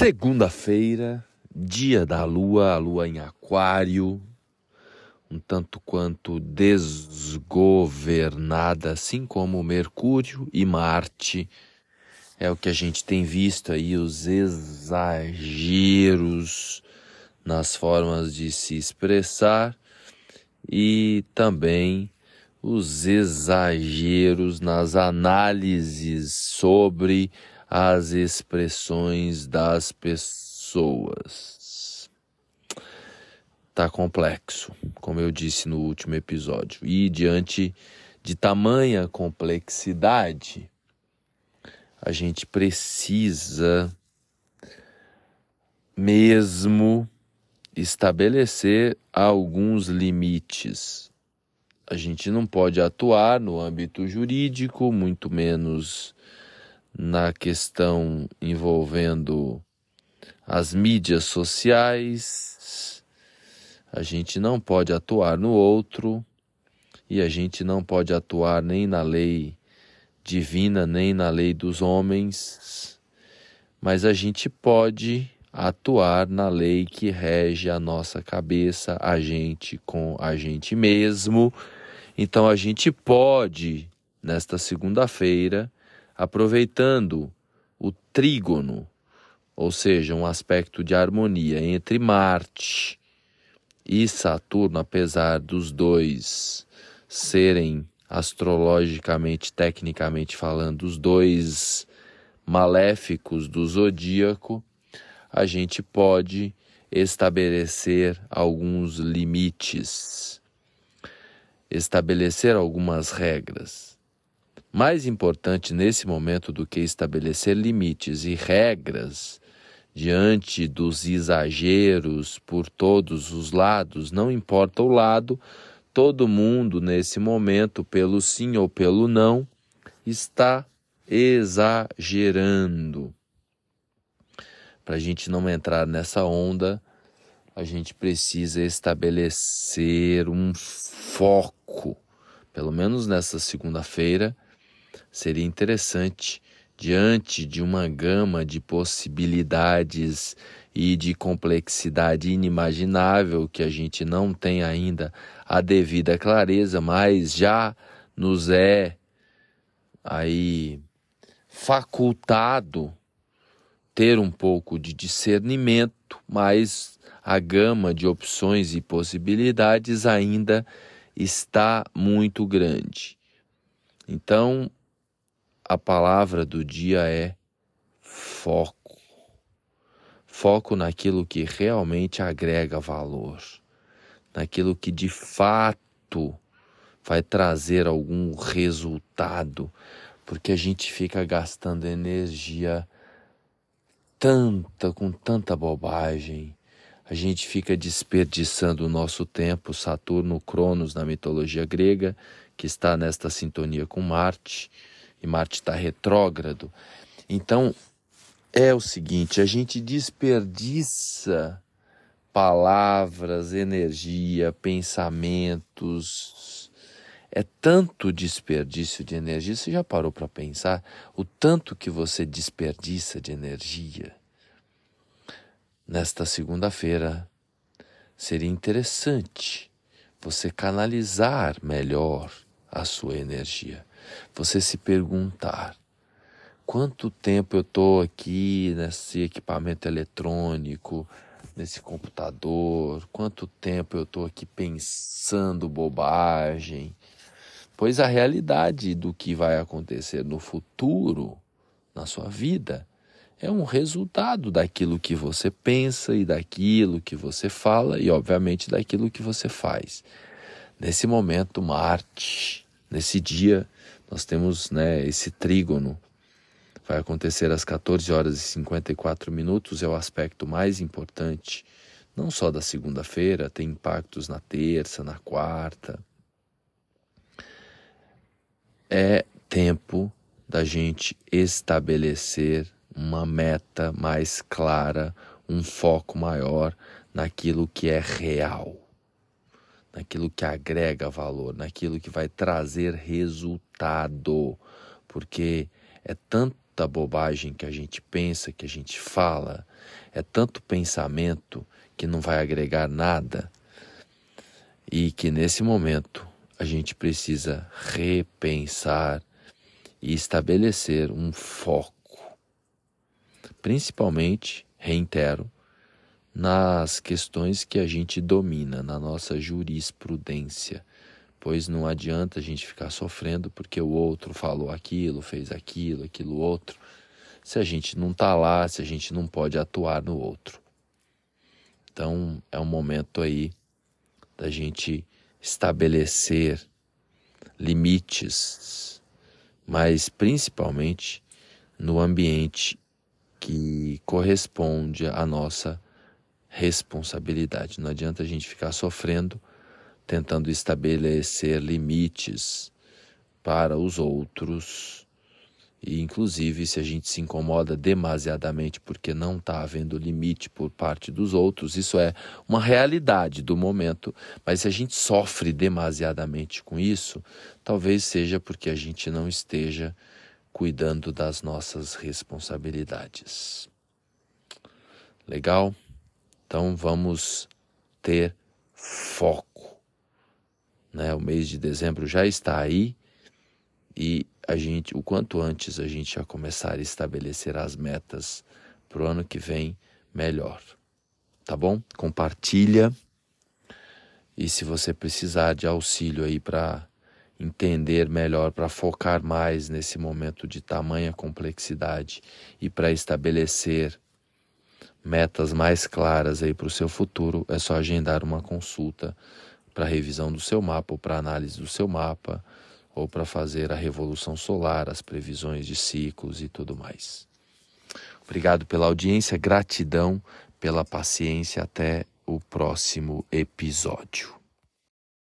Segunda-feira, dia da lua, a lua em Aquário, um tanto quanto desgovernada, assim como Mercúrio e Marte. É o que a gente tem visto aí, os exageros nas formas de se expressar e também os exageros nas análises sobre as expressões das pessoas. Tá complexo, como eu disse no último episódio. E diante de tamanha complexidade, a gente precisa mesmo estabelecer alguns limites. A gente não pode atuar no âmbito jurídico, muito menos na questão envolvendo as mídias sociais, a gente não pode atuar no outro e a gente não pode atuar nem na lei divina, nem na lei dos homens, mas a gente pode atuar na lei que rege a nossa cabeça, a gente com a gente mesmo. Então a gente pode, nesta segunda-feira, aproveitando o trígono, ou seja, um aspecto de harmonia entre Marte e Saturno, apesar dos dois serem astrologicamente, tecnicamente falando, os dois maléficos do zodíaco, a gente pode estabelecer alguns limites, estabelecer algumas regras. Mais importante nesse momento do que estabelecer limites e regras diante dos exageros por todos os lados, não importa o lado, todo mundo nesse momento, pelo sim ou pelo não, está exagerando. Para a gente não entrar nessa onda, a gente precisa estabelecer um foco, pelo menos nessa segunda-feira seria interessante, diante de uma gama de possibilidades e de complexidade inimaginável que a gente não tem ainda a devida clareza, mas já nos é aí facultado ter um pouco de discernimento, mas a gama de opções e possibilidades ainda está muito grande. Então, a palavra do dia é foco. Foco naquilo que realmente agrega valor, naquilo que de fato vai trazer algum resultado, porque a gente fica gastando energia tanta, com tanta bobagem. A gente fica desperdiçando o nosso tempo, Saturno, Cronos na mitologia grega, que está nesta sintonia com Marte e Marte está retrógrado. Então, é o seguinte: a gente desperdiça palavras, energia, pensamentos. É tanto desperdício de energia. Você já parou para pensar o tanto que você desperdiça de energia? Nesta segunda-feira, seria interessante você canalizar melhor a sua energia você se perguntar: quanto tempo eu estou aqui nesse equipamento eletrônico, nesse computador? Quanto tempo eu estou aqui pensando bobagem? Pois a realidade do que vai acontecer no futuro, na sua vida, é um resultado daquilo que você pensa e daquilo que você fala e, obviamente, daquilo que você faz. Nesse momento, Marte, nesse dia, nós temos né, esse trígono. Vai acontecer às 14 horas e 54 minutos, é o aspecto mais importante, não só da segunda-feira, tem impactos na terça, na quarta. É tempo da gente estabelecer uma meta mais clara, um foco maior naquilo que é real naquilo que agrega valor, naquilo que vai trazer resultado, porque é tanta bobagem que a gente pensa, que a gente fala, é tanto pensamento que não vai agregar nada. E que nesse momento a gente precisa repensar e estabelecer um foco, principalmente, reitero, nas questões que a gente domina, na nossa jurisprudência, pois não adianta a gente ficar sofrendo porque o outro falou aquilo, fez aquilo, aquilo outro, se a gente não está lá, se a gente não pode atuar no outro. Então é um momento aí da gente estabelecer limites, mas principalmente no ambiente que corresponde à nossa responsabilidade. Não adianta a gente ficar sofrendo tentando estabelecer limites para os outros. E, inclusive, se a gente se incomoda demasiadamente porque não está havendo limite por parte dos outros, isso é uma realidade do momento. Mas se a gente sofre demasiadamente com isso, talvez seja porque a gente não esteja cuidando das nossas responsabilidades. Legal? Então vamos ter foco né? O mês de dezembro já está aí e a gente, o quanto antes a gente já começar a estabelecer as metas para o ano que vem, melhor. Tá bom? Compartilha. E se você precisar de auxílio aí para entender melhor, para focar mais nesse momento de tamanha complexidade e para estabelecer metas mais claras aí para o seu futuro, é só agendar uma consulta para revisão do seu mapa ou para análise do seu mapa ou para fazer a revolução solar, as previsões de ciclos e tudo mais. Obrigado pela audiência, gratidão pela paciência. Até o próximo episódio.